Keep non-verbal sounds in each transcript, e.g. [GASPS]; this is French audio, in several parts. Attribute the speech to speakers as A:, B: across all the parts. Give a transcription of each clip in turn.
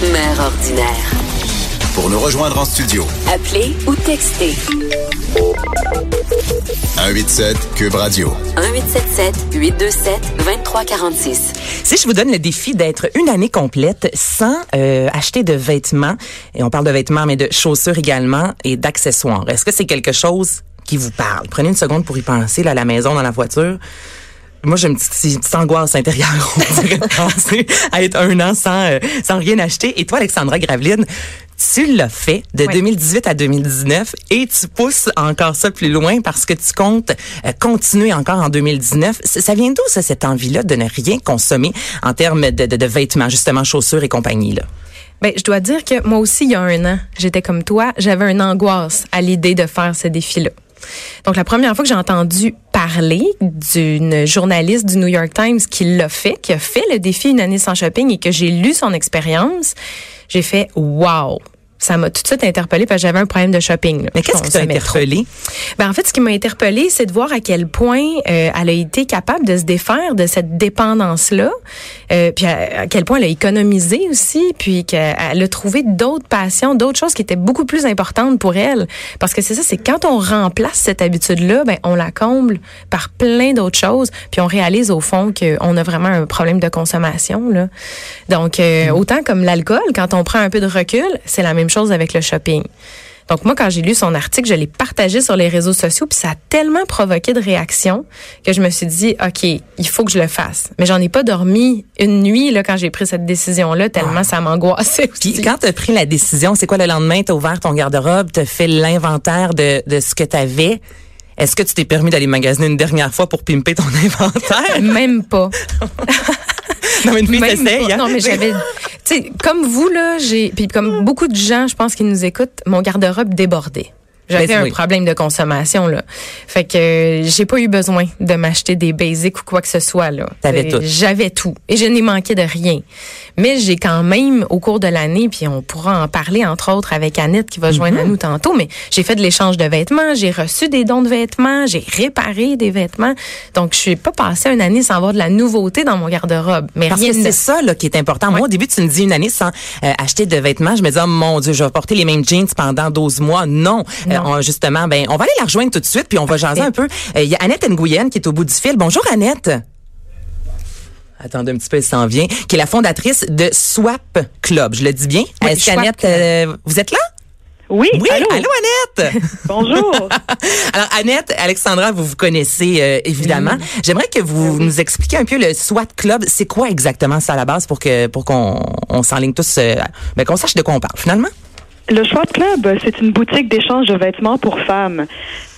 A: Mère ordinaire.
B: Pour nous rejoindre en studio,
A: Appelez ou textez
B: 187 Cube Radio.
A: 1877 827 2346.
C: Si je vous donne le défi d'être une année complète sans euh, acheter de vêtements, et on parle de vêtements, mais de chaussures également et d'accessoires, est-ce que c'est quelque chose qui vous parle? Prenez une seconde pour y penser, là, à la maison, dans la voiture. Moi, j'ai une petite, une petite angoisse intérieure, on dirait, penser à être un an sans, euh, sans rien acheter. Et toi, Alexandra Graveline, tu l'as fait de
D: Oui.
C: 2018 à 2019 et tu pousses encore ça plus loin parce que tu comptes euh, continuer encore en 2019. C- Ça vient d'où, ça, cette envie-là de ne rien consommer en termes de, de, de vêtements, justement, chaussures et compagnie, là?
D: Ben, je dois dire que moi aussi, il y a un an, j'étais comme toi, j'avais une angoisse à l'idée de faire ce défi-là. Donc, la première fois que j'ai entendu parler d'une journaliste du New York Times qui l'a fait, qui a fait le défi une année sans shopping et que j'ai lu son expérience, j'ai fait wow. Ça m'a tout de suite interpellée parce que j'avais un problème de shopping. là.
C: Mais qu'est-ce qui t'a
D: consommais trop.
C: interpellé?
D: Ben, en fait, ce qui m'a interpellée, c'est de voir à quel point euh, elle a été capable de se défaire de cette dépendance-là, euh, puis à, à quel point elle a économisé aussi, puis qu'elle a trouvé d'autres passions, d'autres choses qui étaient beaucoup plus importantes pour elle. Parce que c'est ça, c'est quand on remplace cette habitude-là, ben on la comble par plein d'autres choses, puis on réalise au fond qu'on a vraiment un problème de consommation. Là. Donc, euh, autant comme l'alcool, quand on prend un peu de recul, c'est la même chose avec le shopping. Donc moi, quand j'ai lu son article, je l'ai partagé sur les réseaux sociaux, puis ça a tellement provoqué de réactions que je me suis dit, OK, il faut que je le fasse. Mais j'en ai pas dormi une nuit là quand j'ai pris cette décision-là, tellement ça m'angoissait.
C: Puis quand tu as pris la décision, c'est quoi le lendemain? Tu as ouvert ton garde-robe, tu as fait l'inventaire de, de ce que tu avais. Est-ce que tu t'es permis d'aller magasiner une dernière fois pour pimper ton [LAUGHS] inventaire?
D: Même pas.
C: non, mais une fille t'essaye, hein?
D: Non, mais j'avais, sais, comme vous là, j'ai, puis comme beaucoup de gens, je pense qui nous écoutent, mon garde-robe débordait. J'avais
C: Ben,
D: un
C: oui.
D: problème de consommation là. Fait que euh, j'ai pas eu besoin de m'acheter des basics ou quoi que ce soit là.
C: T'avais
D: Euh,
C: tout.
D: J'avais tout et je n'ai manqué de rien. Mais j'ai quand même au cours de l'année puis on pourra en parler entre autres avec Annette qui va joindre
C: Mm-hmm.
D: à nous tantôt, mais j'ai fait de l'échange de vêtements, j'ai reçu des dons de vêtements, j'ai réparé des vêtements. Donc je suis pas passée une année sans avoir de la nouveauté dans mon garde-robe, mais
C: Parce
D: rien
C: que c'est ça là, qui est important. Moi, au début, tu me dis une année sans euh, acheter de vêtements. Je me dis, oh mon Dieu, je vais porter les mêmes jeans pendant 12 mois. Non. Euh,
D: Non.
C: On- justement, ben, on va aller la rejoindre tout de suite, puis on va jaser un peu. Euh, Il y a Annette Nguyen qui est au bout du fil. Bonjour, Annette. Attendez un petit peu, elle s'en vient. Qui est la fondatrice de Swap Club. Je le dis bien?
D: Oui,
C: Est-ce qu'Annette, euh, vous êtes là?
E: Oui,
C: Oui,
E: allô?
C: Annette? [LAUGHS]
E: Bonjour. [LAUGHS]
C: Alors, Annette, Alexandra, vous vous connaissez euh, évidemment. J'aimerais que vous nous expliquiez un peu le SWAT Club. C'est quoi exactement ça à la base pour que pour qu'on on s'enligne tous, euh, ben, qu'on sache de quoi on parle finalement?
E: Le Schwab Club, c'est une boutique d'échange de vêtements pour femmes.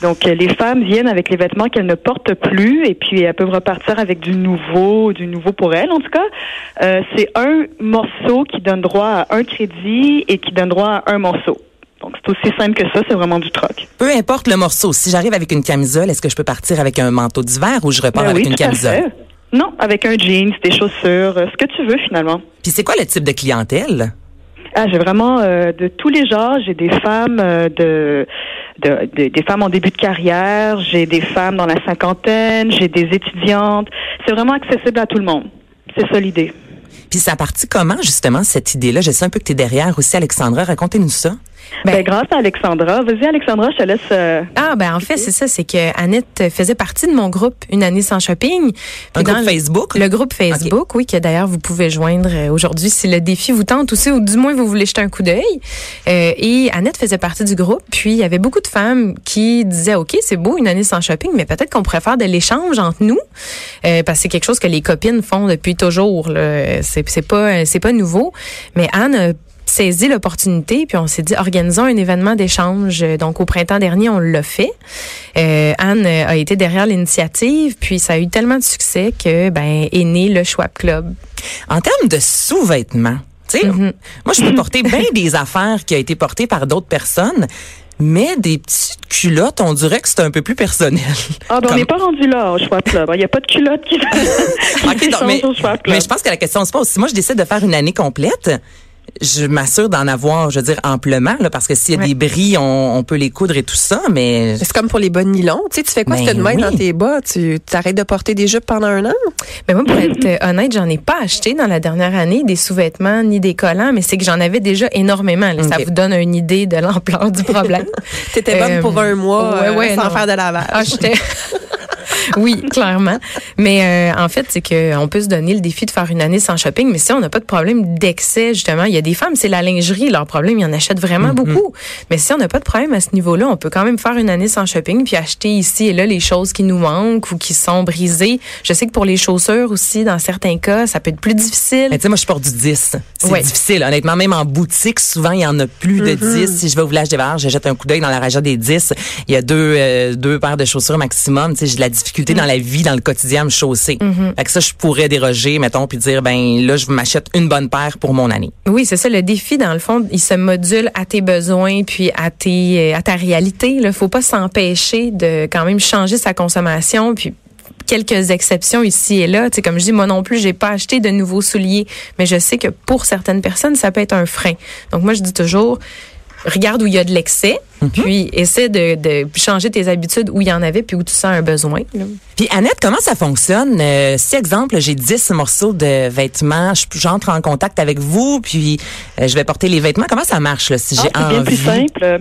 E: Donc, euh, les femmes viennent avec les vêtements qu'elles ne portent plus et puis elles peuvent repartir avec du nouveau, du nouveau pour elles. En tout cas, euh, c'est un morceau qui donne droit à un crédit et qui donne droit à un morceau. Donc, c'est aussi simple que ça, c'est vraiment du troc.
C: Peu importe le morceau. Si j'arrive avec une camisole, est-ce que je peux partir avec un manteau d'hiver ou je repars
E: Ben
C: avec
E: oui,
C: une camisole?
E: fait. Non, avec un jeans, des chaussures, ce que tu veux finalement.
C: Puis c'est quoi le type de clientèle?
E: Ah, j'ai vraiment euh, de tous les genres. J'ai des femmes euh, de, de, de- des femmes en début de carrière. J'ai des femmes dans la cinquantaine. J'ai des étudiantes. C'est vraiment accessible à tout le monde. C'est ça l'idée.
C: Puis ça a parti comment justement cette idée-là? Je sais un peu que tu es derrière aussi, Alexandra. Racontez-nous ça.
D: Ben,
E: Ben, grâce à Alexandra. Vas-y, Alexandra, je te laisse. euh,
D: Ah ben en fait c'est ça, c'est que Annette faisait partie de mon groupe une année sans shopping.
C: Un
D: Puis dans
C: groupe
D: le-
C: Facebook?
D: Le groupe Facebook, oui, que d'ailleurs vous pouvez joindre euh, aujourd'hui si le défi vous tente aussi, ou du moins vous voulez jeter un coup d'œil. Euh, et Annette faisait partie du groupe, puis il y avait beaucoup de femmes qui disaient, ok, c'est beau une année sans shopping, mais peut-être qu'on pourrait faire de l'échange entre nous, euh, parce que c'est quelque chose que les copines font depuis toujours. là. C'est c'est pas c'est pas nouveau, mais Anne a saisi l'opportunité, puis on s'est dit, organisons un événement d'échange. Donc, au printemps dernier, on l'a fait. Euh, Anne a été derrière l'initiative, puis ça a eu tellement de succès que, ben, est né le Schwab Club.
C: En termes de sous-vêtements, Tu sais, moi, je peux porter bien [LAUGHS] des affaires qui ont été portées par d'autres personnes, mais des petites culottes, on dirait que c'est un peu plus personnel.
E: Ah, ben,
C: Comme-
E: on n'est pas rendu là au Schwab Club. Il n'y a pas de culotte qui, [LAUGHS] [LAUGHS] qui
C: Ok, donc, mais,
E: s'échange au Schwab Club.
C: mais je pense que la question se pose. Si moi, je décide de faire une année complète, je m'assure d'en avoir, je veux dire, amplement, là, parce que s'il y a
D: Ouais.
C: des bris, on, on peut les coudre et tout ça, mais
F: C'est comme pour les bas de nylon. Tu sais, tu fais quoi
C: Ben
F: si tu de main
C: oui.
F: dans tes bas? Tu t'arrêtes de porter des jupes pendant un an?
D: Mais moi, pour être euh, honnête, j'en ai pas acheté dans la dernière année des sous-vêtements ni des collants, mais c'est que j'en avais déjà énormément. là. Ça vous donne une idée de [LAUGHS] l'ampleur du problème.
F: T'étais bonne
D: Euh,
F: pour un mois
D: ouais,
F: euh,
D: ouais,
F: sans
D: non.
F: faire de lavage.
D: Ah, j'étais. [LAUGHS] [LAUGHS] oui, clairement. Mais euh, en fait, c'est que on peut se donner le défi de faire une année sans shopping, mais si on n'a pas de problème d'excès, justement, il y a des femmes, c'est la lingerie, leur problème, ils en achètent vraiment beaucoup. Mais si on n'a pas de problème à ce niveau-là, on peut quand même faire une année sans shopping, puis acheter ici et là les choses qui nous manquent ou qui sont brisées. Je sais que pour les chaussures aussi, dans certains cas, ça peut être plus difficile.
C: Mais tu sais, moi, je porte du 10. C'est
D: Ouais.
C: difficile. Honnêtement, même en boutique, souvent, il y en a plus de 10. Si je vais au village des je jette un coup d'œil dans la région des 10. Il y a deux, euh, deux paires de chaussures maximum. Tu sais, j'ai de la difficulté dans la vie, dans le quotidien, à me chausser. Fait que ça, je pourrais déroger, mettons, puis dire, ben là, je m'achète une bonne paire pour mon année.
D: Oui, c'est ça. Le défi, dans le fond, il se module à tes besoins puis à tes, euh, à ta réalité. Il faut pas s'empêcher de quand même changer sa consommation puis quelques exceptions ici et là. Tu sais, comme je dis, moi non plus, j'ai pas acheté de nouveaux souliers, mais je sais que pour certaines personnes, ça peut être un frein. Donc moi, je dis toujours, regarde où il y a de l'excès, puis essaie de, de changer tes habitudes où il y en avait puis où tu sens un besoin. là.
C: Puis Annette, comment ça fonctionne? Euh, si, exemple, j'ai 10 morceaux de vêtements, je- j'entre en contact avec vous, puis euh, je vais porter les vêtements. Comment ça marche, là, si
E: Ah,
C: j'ai
E: c'est bien plus simple.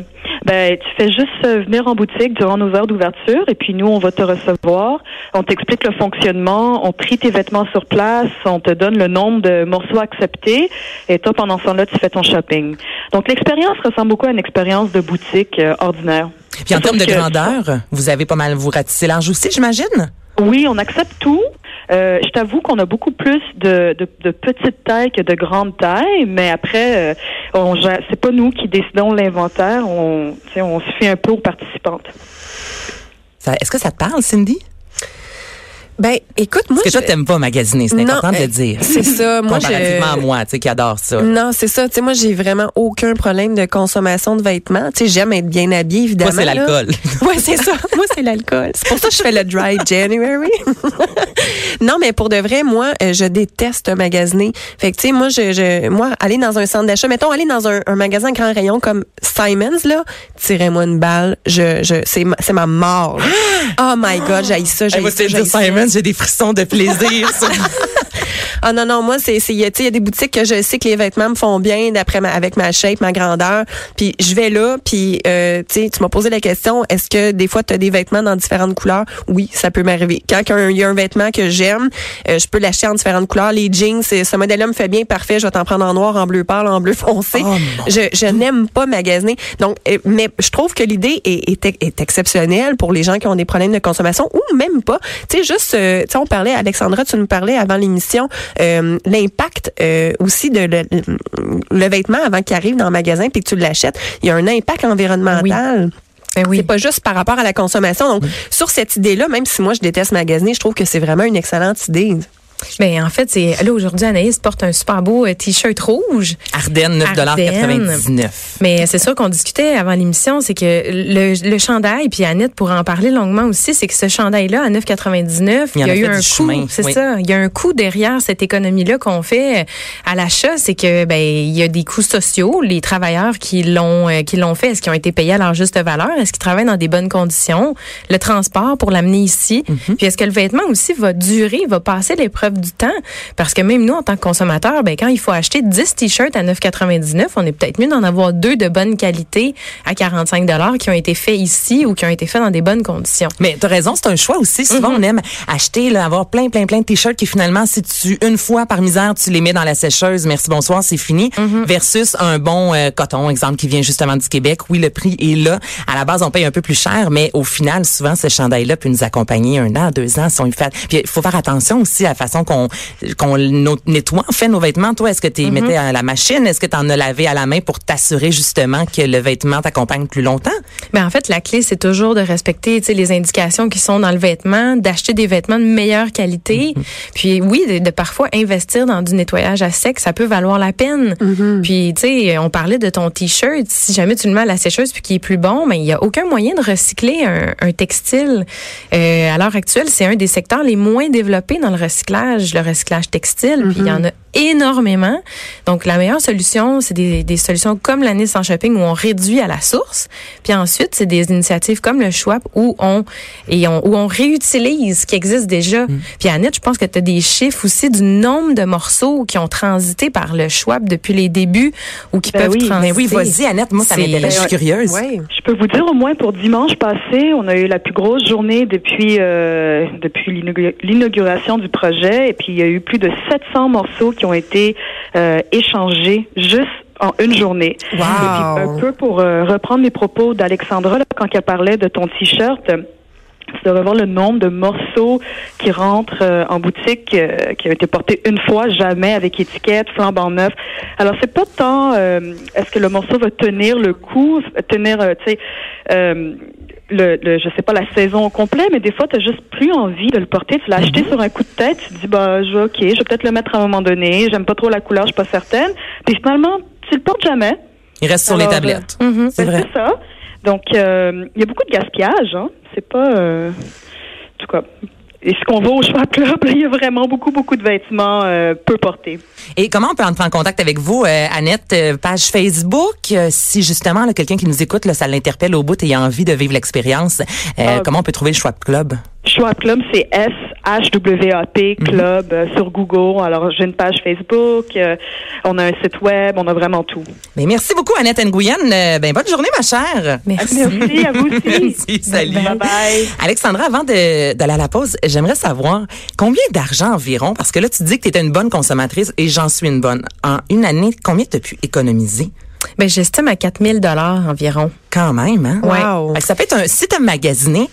E: Ben, tu fais juste euh, venir en boutique durant nos heures d'ouverture et puis nous, on va te recevoir. On t'explique le fonctionnement, on trie tes vêtements sur place, on te donne le nombre de morceaux acceptés et toi, pendant ce temps-là, tu fais ton shopping. Donc, l'expérience ressemble beaucoup à une expérience de boutique euh, ordinaire.
C: Puis en termes de
E: que-
C: grandeur, vous avez pas mal, vous ratissez large aussi, j'imagine?
E: Oui, on accepte tout. Euh, je t'avoue qu'on a beaucoup plus de, de, de petites tailles que de grandes tailles, mais après, euh, on c'est pas nous qui décidons l'inventaire. On, on se fait un peu aux participantes.
C: Est-ce que ça te parle, Cindy?
F: Ben, écoute, moi,
C: Parce que toi, t'aimes pas magasiner, c'est important de
F: euh,
C: le dire.
F: c'est ça. [LAUGHS] Moi,
C: Comparativement à moi, tu sais, qui adore ça.
F: Non, c'est ça. Tu sais, moi, j'ai vraiment aucun problème de consommation de vêtements. Tu sais, j'aime être bien habillée, évidemment.
C: Moi, c'est l'alcool. [LAUGHS]
F: Ouais, c'est ça. Moi, c'est l'alcool. C'est pour ça que je fais le dry January. [LAUGHS] non, mais pour de vrai, moi, euh, je déteste magasiner. Fait que, tu sais, moi, je, je, moi, aller dans un centre d'achat, mettons, aller dans un, un magasin grand rayon comme Simons, là, tirez-moi une balle. Je, je, c'est ma, c'est ma mort. là. [GASPS] Oh my God, j'ai ça, j'ai ça,
C: j'ai des frissons de plaisir. [LAUGHS]
F: Ah non non moi c'est il y a des boutiques que je sais que les vêtements me font bien d'après ma, avec ma shape, ma grandeur, puis je vais là puis euh, tu m'as posé la question est-ce que des fois tu as des vêtements dans différentes couleurs? Oui, ça peut m'arriver. Quand il y a un vêtement que j'aime, euh, je peux l'acheter en différentes couleurs. Les jeans, ce modèle-là me fait bien parfait, je vais t'en prendre en noir, en bleu pâle, en bleu foncé.
C: Oh,
F: je je n'aime pas magasiner. Donc euh, mais je trouve que l'idée est, est, est exceptionnelle pour les gens qui ont des problèmes de consommation ou même pas. Tu sais juste euh, tu sais on parlait Alexandra, tu nous parlais avant l'émission euh, l'impact euh, aussi de le, le vêtement avant qu'il arrive dans le magasin puis que tu l'achètes, il y a un impact environnemental.
D: Ben oui.
F: C'est pas juste par rapport à la consommation. Donc, sur cette idée-là, même si moi je déteste magasiner, je trouve que c'est vraiment une excellente idée.
D: Ben, en fait, c'est là aujourd'hui Anaïs porte un super beau euh, t-shirt rouge.
C: Ardennes, 9,99
D: Mais c'est sûr qu'on discutait avant l'émission, c'est que le, le chandail, puis Annette pourra en parler longuement aussi, c'est que ce chandail-là à 9,99,
C: Il
D: il
C: en
D: y a,
C: a
D: eu un coût. C'est
C: oui.
D: ça. Il y a un coût derrière cette économie-là qu'on fait à l'achat, c'est que ben il y a des coûts sociaux. Les travailleurs qui l'ont euh, qui l'ont fait, est-ce qu'ils ont été payés à leur juste valeur? Est-ce qu'ils travaillent dans des bonnes conditions? Le transport pour l'amener ici.
C: Mhm.
D: Puis est-ce que le vêtement aussi va durer, va passer l'épreuve du temps Parce que même nous, en tant que consommateurs, ben quand il faut acheter 10 t-shirts à 9,99, on est peut-être mieux d'en avoir deux de bonne qualité à 45 dollars qui ont été faits ici ou qui ont été faits dans des bonnes conditions.
C: Mais t'as raison, c'est un choix aussi. Souvent, on aime acheter, là, avoir plein, plein, plein de t-shirts qui finalement, si tu, une fois par misère, tu les mets dans la sécheuse, merci, bonsoir, c'est fini,
D: Mm-hmm.
C: versus un bon euh, coton, exemple, qui vient justement du Québec. Oui, le prix est là. À la base, on paye un peu plus cher, mais au final, souvent, ce chandail-là peut nous accompagner un an, deux ans, si on le fait. Puis, il faut faire attention aussi à la façon façon qu'on nettoie en fait nos vêtements. Toi, est-ce que tu les mettais à la machine? Est-ce que tu en as lavé à la main pour t'assurer justement que le vêtement t'accompagne plus longtemps?
D: Ben en fait, la clé, c'est toujours de respecter les indications qui sont dans le vêtement, d'acheter des vêtements de meilleure qualité. Puis oui, de, de parfois investir dans du nettoyage à sec, ça peut valoir la peine. Puis tu sais, on parlait de ton t-shirt. Si jamais tu le mets à la sécheuse puis qu'il est plus bon, ben il y a aucun moyen de recycler un, un textile. Euh, à l'heure actuelle, c'est un des secteurs les moins développés dans le recyclage, le recyclage textile. Puis il y en a énormément. Donc, la meilleure solution, c'est des, des solutions comme la Nice en shopping où on réduit à la source. Puis ensuite, c'est des initiatives comme le Schwab où on, et on, où on réutilise ce qui existe déjà. Puis Annette, je pense que tu as des chiffres aussi du nombre de morceaux qui ont transité par le Schwab depuis les débuts ou qui
E: Ben
D: peuvent
E: oui.
D: transiter.
C: Mais oui, vas-y, Annette. Moi, ça m'intéresse. Je suis curieuse.
F: Ouais.
E: Je peux vous dire au moins pour dimanche passé, on a eu la plus grosse journée depuis euh, depuis l'inaugu- l'inauguration du projet et puis il y a eu plus de 700 morceaux qui ont été euh, échangés juste en une journée. Et puis un peu pour euh, reprendre les propos d'Alexandra là, quand elle parlait de ton t-shirt. euh, c'est de revoir le nombre de morceaux qui rentrent euh, en boutique, euh, qui ont été portés une fois, jamais avec étiquette, flambant neuf. Alors c'est pas tant euh, est-ce que le morceau va tenir le coup, tenir, tu sais, le, le, je sais pas la saison au complet, mais des fois tu juste plus envie de le porter. Tu l'as acheté sur un coup de tête, tu te dis bah je, ok, je vais peut-être le mettre à un moment donné. J'aime pas trop la couleur, je suis pas certaine. Puis finalement tu le portes jamais.
C: Il reste sur les tablettes.
D: Mhm.
C: C'est
E: Ben,
C: vrai.
E: C'est ça. Donc, euh, il y a beaucoup de gaspillage. Hein. C'est pas... euh, en tout cas... Et ce qu'on va au Schwab Club, il y a vraiment beaucoup, beaucoup de vêtements euh, peu portés.
C: Et comment on peut entrer en contact avec vous, euh, Annette? Euh, page Facebook, euh, si justement quelqu'un qui nous écoute, là, ça l'interpelle au bout et a envie de vivre l'expérience, euh,
E: Ah.
C: comment on peut trouver le Schwab Club?
E: Schwab Club, c'est S-H-W-A-P Club euh, sur Google. Alors, j'ai une page Facebook, euh, on a un site web, on a vraiment tout.
C: Mais merci beaucoup, Annette Nguyen. Euh, ben, bonne journée, ma chère.
D: Merci.
E: Merci à vous aussi. [LAUGHS]
C: Merci, salut.
E: Bye-bye.
C: Alexandra, avant d'aller à la pause, j'aimerais savoir combien d'argent environ, parce que là, tu dis que tu étais une bonne consommatrice et j'en suis une bonne. En une année, combien tu as pu économiser?
D: Ben, j'estime à 4000 dollars environ.
C: Quand même, hein?
F: Wow.
C: Ça peut être un, si t'as magasiné,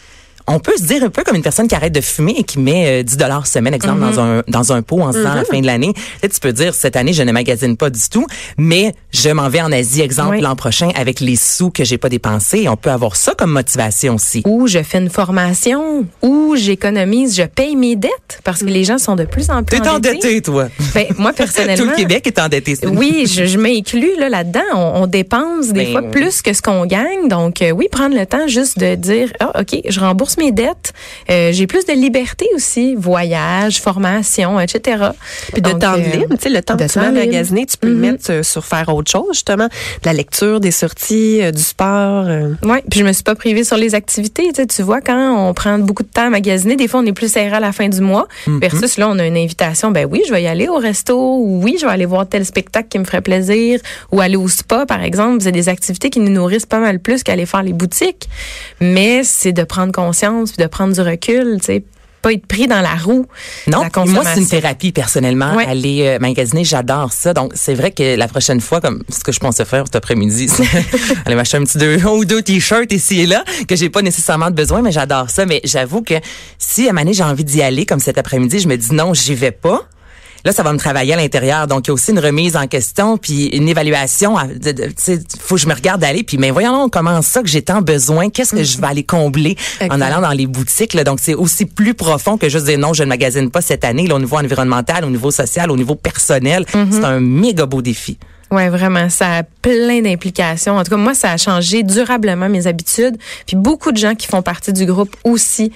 C: on peut se dire un peu comme une personne qui arrête de fumer et qui met euh, 10 dollars semaine, exemple, dans un dans un pot en se disant à la fin de l'année. Tu peux dire cette année je ne magasine pas du tout, mais je m'en vais en Asie, exemple,
D: Oui.
C: l'an prochain avec les sous que j'ai pas dépensés. On peut avoir ça comme motivation aussi.
D: Ou je fais une formation, ou j'économise, je paye mes dettes parce que les gens sont de plus en plus
C: T'es endetté, toi.
D: Ben, moi, personnellement. [LAUGHS]
C: Tout le Québec est endetté.
D: Oui, je, je m'inclus là, là-dedans. On, on dépense des
C: Ben,
D: fois plus que ce qu'on gagne. Donc, euh, oui, prendre le temps juste de dire, ah, OK, je rembourse mes dettes. Euh, J'ai plus de liberté aussi. Voyage, formation, etc.
F: Puis de
D: Donc,
F: temps
D: euh,
F: libre, tu sais, le temps
D: de
F: que tu
D: libre.
F: magasiner, tu peux le
D: Mhm.
F: mettre euh, sur faire autre chose, justement. De la lecture, des sorties, euh, du sport. euh.
D: Oui, puis je me suis pas privée sur les activités. Tu, sais, tu vois, quand on prend beaucoup de temps à magasiner, des fois, on est plus serré à la fin du mois. Versus là, on a une invitation. Ben oui, je vais y aller au resto. Ou oui, je vais aller voir tel spectacle qui me ferait plaisir. Ou aller au spa, par exemple. C'est des activités qui nous nourrissent pas mal plus qu'aller faire les boutiques. Mais c'est de prendre conscience puis de prendre du recul, tu sais. Pas être pris dans la roue.
C: Non,
D: la
C: moi, c'est une thérapie personnellement.
D: Ouais.
C: Aller euh, magasiner, j'adore ça. Donc, c'est vrai que la prochaine fois, comme ce que je pensais faire cet après-midi, c'est [LAUGHS] aller m'acheter un petit deux [LAUGHS] ou deux t-shirts ici et là que j'ai pas nécessairement de besoin, mais j'adore ça. Mais j'avoue que si à j'ai envie d'y aller comme cet après-midi, je me dis non, j'y vais pas. Là, ça va me travailler à l'intérieur. Donc, il y a aussi une remise en question, puis une évaluation. sais, faut que je me regarde aller. Puis, mais voyons donc, comment ça que j'ai tant besoin? Qu'est-ce que je vais aller combler en allant dans les boutiques? Là? Donc, c'est aussi plus profond que juste dire non, je ne magasine pas cette année. Là, au niveau environnemental, au niveau social, au niveau personnel, c'est un méga beau défi.
D: Ouais, vraiment, ça a plein d'implications. En tout cas, moi, ça a changé durablement mes habitudes. Puis beaucoup de gens qui font partie du groupe aussi,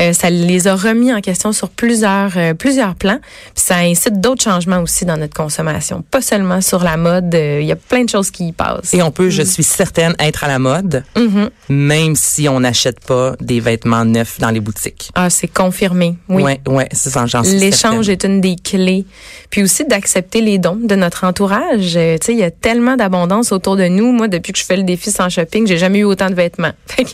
D: euh, ça les a remis en question sur plusieurs euh, plusieurs plans. Puis ça incite d'autres changements aussi dans notre consommation, pas seulement sur la mode. euh, Il y a plein de choses qui y passent.
C: Et on peut, je suis certaine, être à la mode,
D: Mhm.
C: même si on n'achète pas des vêtements neufs dans les boutiques.
D: Ah, c'est confirmé. Oui.
C: Ouais, ouais, c'est ça, j'en suis
D: L'échange est une des clés. Puis aussi d'accepter les dons de notre entourage. Euh, tu sais, il y a tellement d'abondance autour de nous. Moi, depuis que je fais le défi sans shopping, j'ai jamais eu autant de vêtements. [LAUGHS]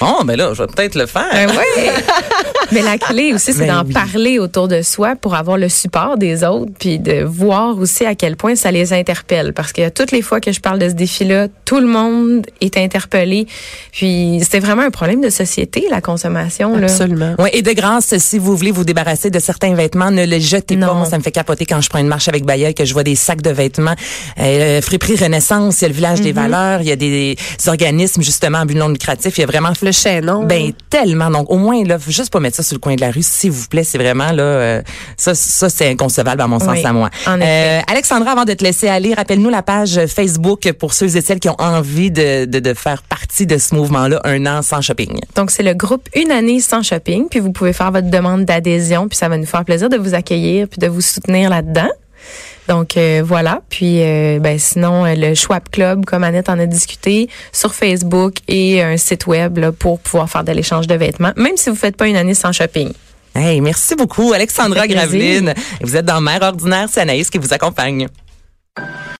C: Bon, ben là, je vais peut-être le faire.
D: ben. [LAUGHS] Mais la clé aussi, c'est
C: Ben
D: d'en
C: oui.
D: parler autour de soi pour avoir le support des autres, puis de voir aussi à quel point ça les interpelle. Parce que toutes les fois que je parle de ce défi-là, tout le monde est interpellé. Puis c'est vraiment un problème de société, la consommation. Là.
F: Absolument.
C: Ouais, et de grâce, si vous voulez vous débarrasser de certains vêtements, ne les jetez pas. Moi, ça me fait capoter quand je prends une marche avec Bayeul, que je vois des sacs de vêtements. Euh, Friperie Renaissance, il y a le village des valeurs, il y a des, organismes justement à but non lucratif. Il y a vraiment
F: Le chaînon.
C: Ben tellement. Donc au moins là, faut juste pas mettre ça sur le coin de la rue, s'il vous plaît. C'est vraiment là, euh, ça, ça c'est inconcevable à mon sens
D: Oui,
C: à moi.
D: en effet.
C: Euh, Alexandra, avant de te laisser aller, rappelle-nous la page Facebook pour ceux et celles qui ont envie de, de, de faire partie de ce mouvement-là, un an sans shopping.
D: Donc, c'est le groupe Une année sans shopping. Puis, vous pouvez faire votre demande d'adhésion. Puis, ça va nous faire plaisir de vous accueillir puis de vous soutenir là-dedans. Donc, euh, voilà. Puis, euh, ben, sinon, euh, le Schwab Club, comme Annette en a discuté, sur Facebook et un site web là, pour pouvoir faire de l'échange de vêtements, même si vous faites pas une année sans shopping.
C: Hey, merci beaucoup, Alexandra. Graveline. Vous êtes dans Mère ordinaire, c'est Anaïs qui vous accompagne.